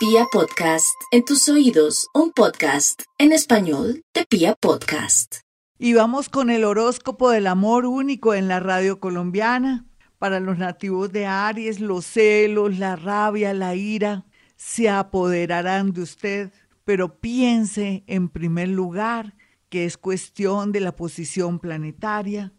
Pia Podcast, en tus oídos, un podcast en español de Pia Podcast. Y vamos con el horóscopo del amor único en la radio colombiana. Para los nativos de Aries, los celos, la rabia, la ira se apoderarán de usted, pero piense en primer lugar que es cuestión de la posición planetaria.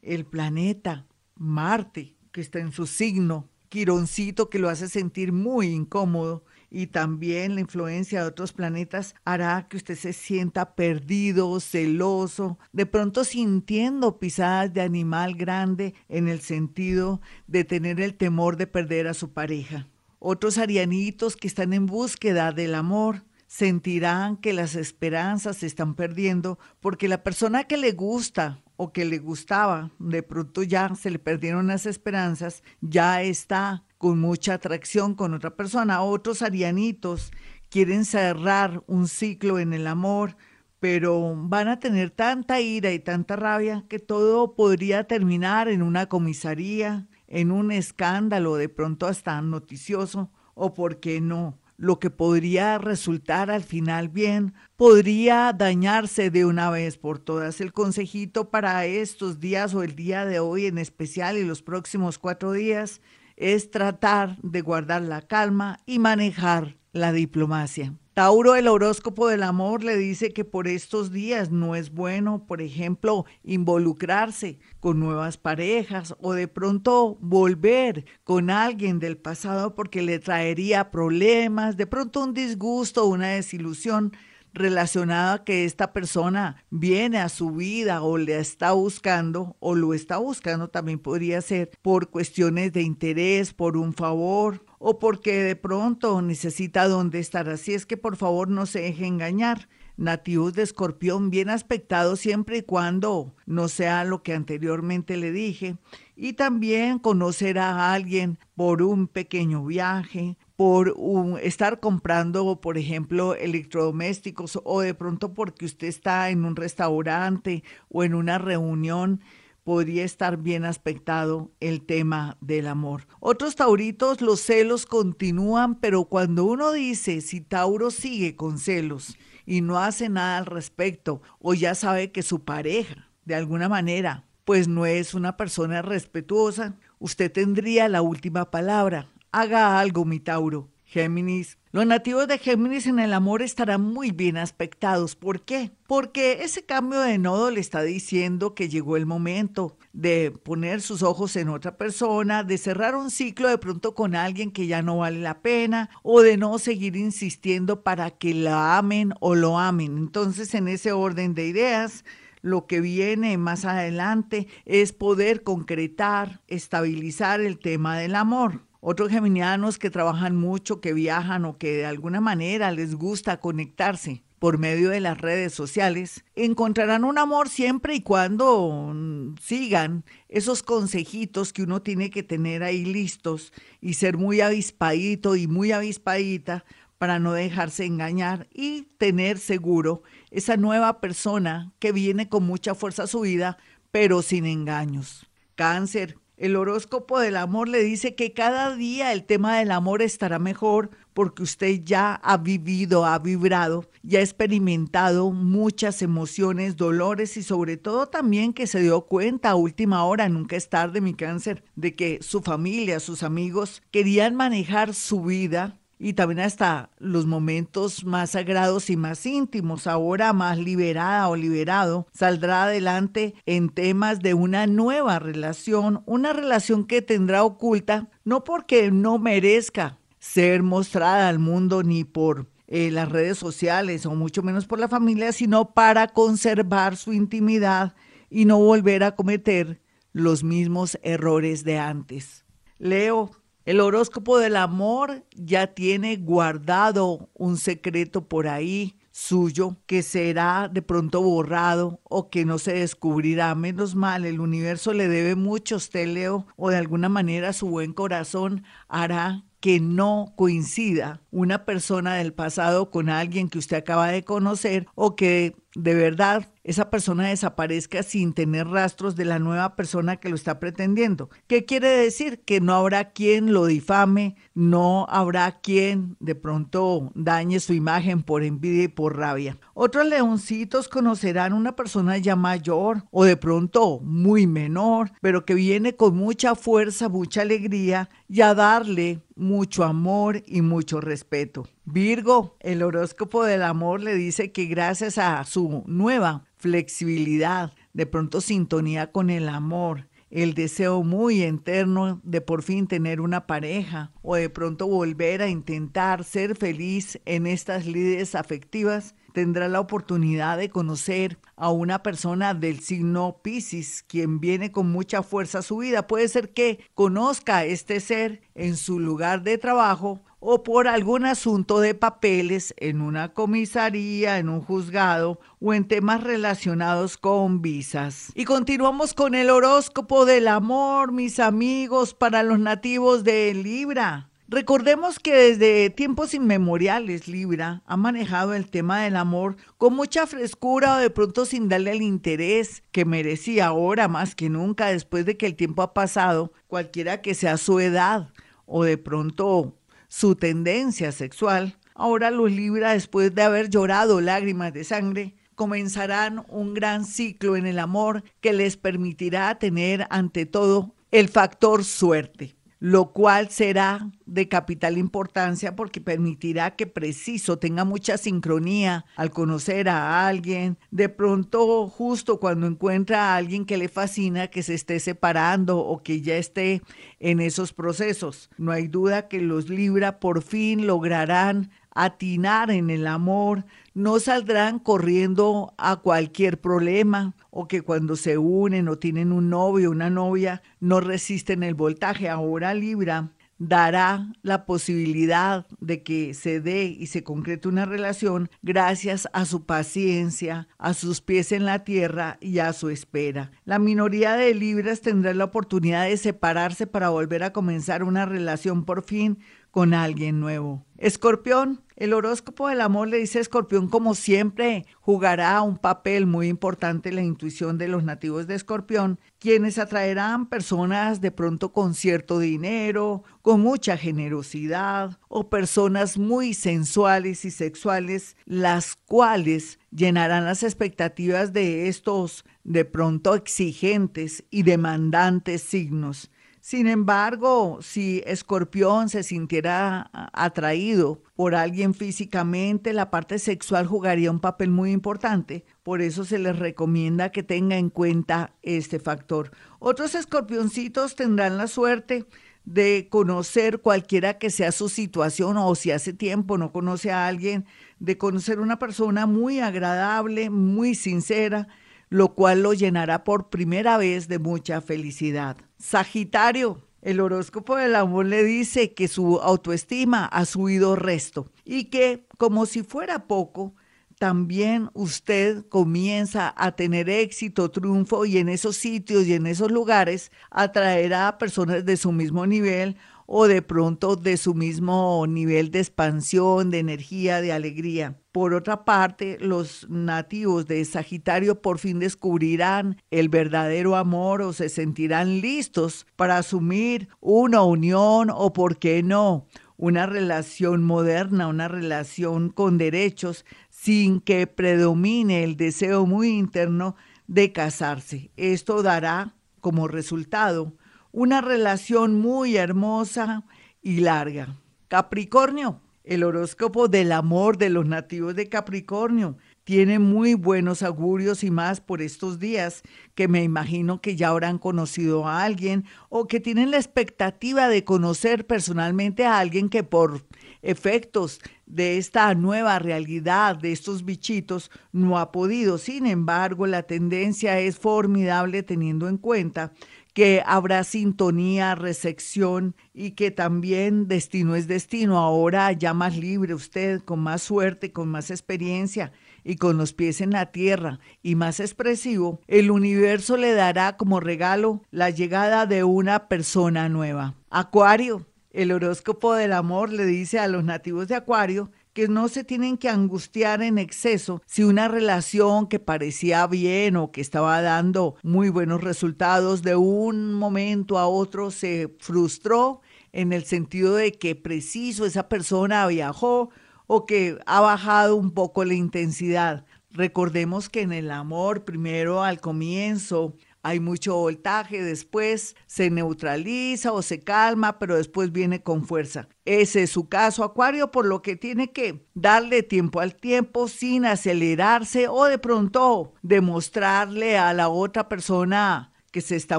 El planeta Marte, que está en su signo, Quironcito, que lo hace sentir muy incómodo, y también la influencia de otros planetas hará que usted se sienta perdido, celoso, de pronto sintiendo pisadas de animal grande en el sentido de tener el temor de perder a su pareja. Otros arianitos que están en búsqueda del amor sentirán que las esperanzas se están perdiendo porque la persona que le gusta o que le gustaba, de pronto ya se le perdieron las esperanzas, ya está con mucha atracción con otra persona. Otros arianitos quieren cerrar un ciclo en el amor, pero van a tener tanta ira y tanta rabia que todo podría terminar en una comisaría, en un escándalo, de pronto hasta noticioso, o por qué no, lo que podría resultar al final bien, podría dañarse de una vez por todas. El consejito para estos días o el día de hoy en especial y los próximos cuatro días es tratar de guardar la calma y manejar la diplomacia. Tauro, el horóscopo del amor, le dice que por estos días no es bueno, por ejemplo, involucrarse con nuevas parejas o de pronto volver con alguien del pasado porque le traería problemas, de pronto un disgusto, una desilusión relacionada a que esta persona viene a su vida o le está buscando o lo está buscando también podría ser por cuestiones de interés, por un favor o porque de pronto necesita dónde estar. Así es que por favor no se deje engañar. Nativos de escorpión bien aspectados siempre y cuando no sea lo que anteriormente le dije. Y también conocer a alguien por un pequeño viaje, por un, estar comprando, por ejemplo, electrodomésticos o de pronto porque usted está en un restaurante o en una reunión podría estar bien aspectado el tema del amor. Otros tauritos, los celos continúan, pero cuando uno dice si Tauro sigue con celos y no hace nada al respecto, o ya sabe que su pareja, de alguna manera, pues no es una persona respetuosa, usted tendría la última palabra. Haga algo, mi Tauro. Géminis. Los nativos de Géminis en el amor estarán muy bien aspectados. ¿Por qué? Porque ese cambio de nodo le está diciendo que llegó el momento de poner sus ojos en otra persona, de cerrar un ciclo de pronto con alguien que ya no vale la pena o de no seguir insistiendo para que la amen o lo amen. Entonces, en ese orden de ideas, lo que viene más adelante es poder concretar, estabilizar el tema del amor. Otros geminianos que trabajan mucho, que viajan o que de alguna manera les gusta conectarse por medio de las redes sociales, encontrarán un amor siempre y cuando mm, sigan esos consejitos que uno tiene que tener ahí listos y ser muy avispadito y muy avispadita para no dejarse engañar y tener seguro esa nueva persona que viene con mucha fuerza a su vida, pero sin engaños. Cáncer, el horóscopo del amor le dice que cada día el tema del amor estará mejor porque usted ya ha vivido, ha vibrado, ya ha experimentado muchas emociones, dolores y sobre todo también que se dio cuenta a última hora, nunca es tarde mi cáncer, de que su familia, sus amigos querían manejar su vida y también hasta los momentos más sagrados y más íntimos, ahora más liberada o liberado, saldrá adelante en temas de una nueva relación, una relación que tendrá oculta, no porque no merezca ser mostrada al mundo ni por eh, las redes sociales o mucho menos por la familia, sino para conservar su intimidad y no volver a cometer los mismos errores de antes. Leo, el horóscopo del amor ya tiene guardado un secreto por ahí suyo que será de pronto borrado o que no se descubrirá. Menos mal, el universo le debe mucho a usted, Leo, o de alguna manera su buen corazón hará que no coincida una persona del pasado con alguien que usted acaba de conocer o que de verdad esa persona desaparezca sin tener rastros de la nueva persona que lo está pretendiendo. ¿Qué quiere decir? Que no habrá quien lo difame, no habrá quien de pronto dañe su imagen por envidia y por rabia. Otros leoncitos conocerán una persona ya mayor o de pronto muy menor, pero que viene con mucha fuerza, mucha alegría y a darle mucho amor y mucho respeto. Virgo, el horóscopo del amor le dice que gracias a su nueva flexibilidad, de pronto sintonía con el amor, el deseo muy interno de por fin tener una pareja o de pronto volver a intentar ser feliz en estas lides afectivas, tendrá la oportunidad de conocer a una persona del signo Pisces, quien viene con mucha fuerza a su vida. Puede ser que conozca a este ser en su lugar de trabajo o por algún asunto de papeles en una comisaría, en un juzgado o en temas relacionados con visas. Y continuamos con el horóscopo del amor, mis amigos, para los nativos de Libra. Recordemos que desde tiempos inmemoriales Libra ha manejado el tema del amor con mucha frescura o de pronto sin darle el interés que merecía ahora más que nunca después de que el tiempo ha pasado, cualquiera que sea su edad o de pronto su tendencia sexual, ahora los Libra, después de haber llorado lágrimas de sangre, comenzarán un gran ciclo en el amor que les permitirá tener ante todo el factor suerte lo cual será de capital importancia porque permitirá que preciso tenga mucha sincronía al conocer a alguien, de pronto justo cuando encuentra a alguien que le fascina, que se esté separando o que ya esté en esos procesos. No hay duda que los Libra por fin lograrán atinar en el amor, no saldrán corriendo a cualquier problema o que cuando se unen o tienen un novio o una novia no resisten el voltaje. Ahora Libra dará la posibilidad de que se dé y se concrete una relación gracias a su paciencia, a sus pies en la tierra y a su espera. La minoría de Libras tendrá la oportunidad de separarse para volver a comenzar una relación por fin con alguien nuevo. Escorpión, el horóscopo del amor le dice Escorpión como siempre jugará un papel muy importante en la intuición de los nativos de Escorpión, quienes atraerán personas de pronto con cierto dinero, con mucha generosidad o personas muy sensuales y sexuales, las cuales llenarán las expectativas de estos de pronto exigentes y demandantes signos. Sin embargo, si Escorpión se sintiera atraído por alguien físicamente, la parte sexual jugaría un papel muy importante. Por eso se les recomienda que tenga en cuenta este factor. Otros escorpioncitos tendrán la suerte de conocer cualquiera que sea su situación o si hace tiempo no conoce a alguien, de conocer una persona muy agradable, muy sincera, lo cual lo llenará por primera vez de mucha felicidad. Sagitario, el horóscopo del amor le dice que su autoestima ha subido resto y que, como si fuera poco, también usted comienza a tener éxito, triunfo y en esos sitios y en esos lugares atraerá a personas de su mismo nivel o de pronto de su mismo nivel de expansión, de energía, de alegría. Por otra parte, los nativos de Sagitario por fin descubrirán el verdadero amor o se sentirán listos para asumir una unión o, por qué no, una relación moderna, una relación con derechos, sin que predomine el deseo muy interno de casarse. Esto dará como resultado una relación muy hermosa y larga. Capricornio, el horóscopo del amor de los nativos de Capricornio, tiene muy buenos augurios y más por estos días, que me imagino que ya habrán conocido a alguien o que tienen la expectativa de conocer personalmente a alguien que por efectos de esta nueva realidad de estos bichitos no ha podido. Sin embargo, la tendencia es formidable teniendo en cuenta que habrá sintonía, recepción y que también destino es destino. Ahora ya más libre usted, con más suerte, con más experiencia y con los pies en la tierra y más expresivo, el universo le dará como regalo la llegada de una persona nueva. Acuario, el horóscopo del amor le dice a los nativos de Acuario que no se tienen que angustiar en exceso si una relación que parecía bien o que estaba dando muy buenos resultados de un momento a otro se frustró en el sentido de que preciso esa persona viajó o que ha bajado un poco la intensidad. Recordemos que en el amor, primero al comienzo, hay mucho voltaje, después se neutraliza o se calma, pero después viene con fuerza. Ese es su caso, Acuario, por lo que tiene que darle tiempo al tiempo sin acelerarse o de pronto demostrarle a la otra persona que se está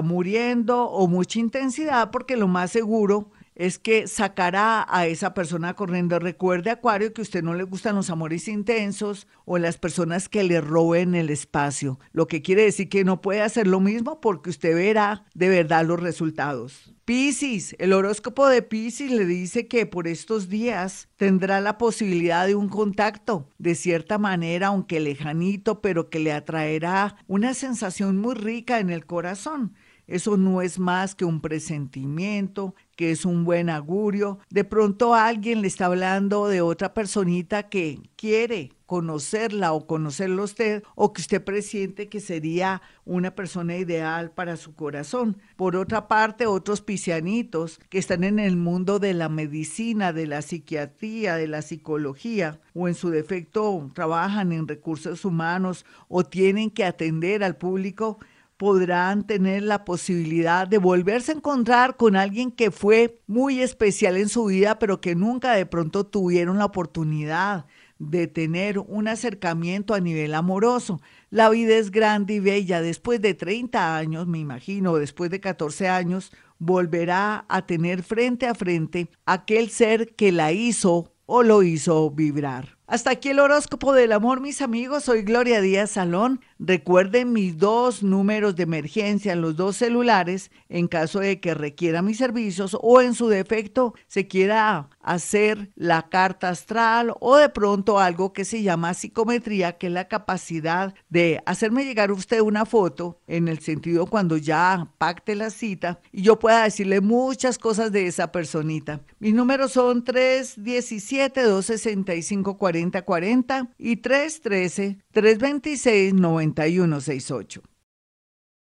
muriendo o mucha intensidad, porque lo más seguro es que sacará a esa persona corriendo. Recuerde, Acuario, que a usted no le gustan los amores intensos o las personas que le roben el espacio, lo que quiere decir que no puede hacer lo mismo porque usted verá de verdad los resultados. Piscis, el horóscopo de Piscis le dice que por estos días tendrá la posibilidad de un contacto, de cierta manera, aunque lejanito, pero que le atraerá una sensación muy rica en el corazón. Eso no es más que un presentimiento, que es un buen augurio. De pronto alguien le está hablando de otra personita que quiere conocerla o conocerlo usted o que usted presiente que sería una persona ideal para su corazón. Por otra parte, otros piscianitos que están en el mundo de la medicina, de la psiquiatría, de la psicología o en su defecto trabajan en recursos humanos o tienen que atender al público, podrán tener la posibilidad de volverse a encontrar con alguien que fue muy especial en su vida, pero que nunca de pronto tuvieron la oportunidad de tener un acercamiento a nivel amoroso. La vida es grande y bella. Después de 30 años, me imagino, después de 14 años, volverá a tener frente a frente aquel ser que la hizo o lo hizo vibrar. Hasta aquí el horóscopo del amor, mis amigos. Soy Gloria Díaz Salón. Recuerden mis dos números de emergencia en los dos celulares en caso de que requiera mis servicios o en su defecto se quiera hacer la carta astral o de pronto algo que se llama psicometría, que es la capacidad de hacerme llegar usted una foto en el sentido cuando ya pacte la cita y yo pueda decirle muchas cosas de esa personita. Mis números son 317 265 4040 y 313 326 9168.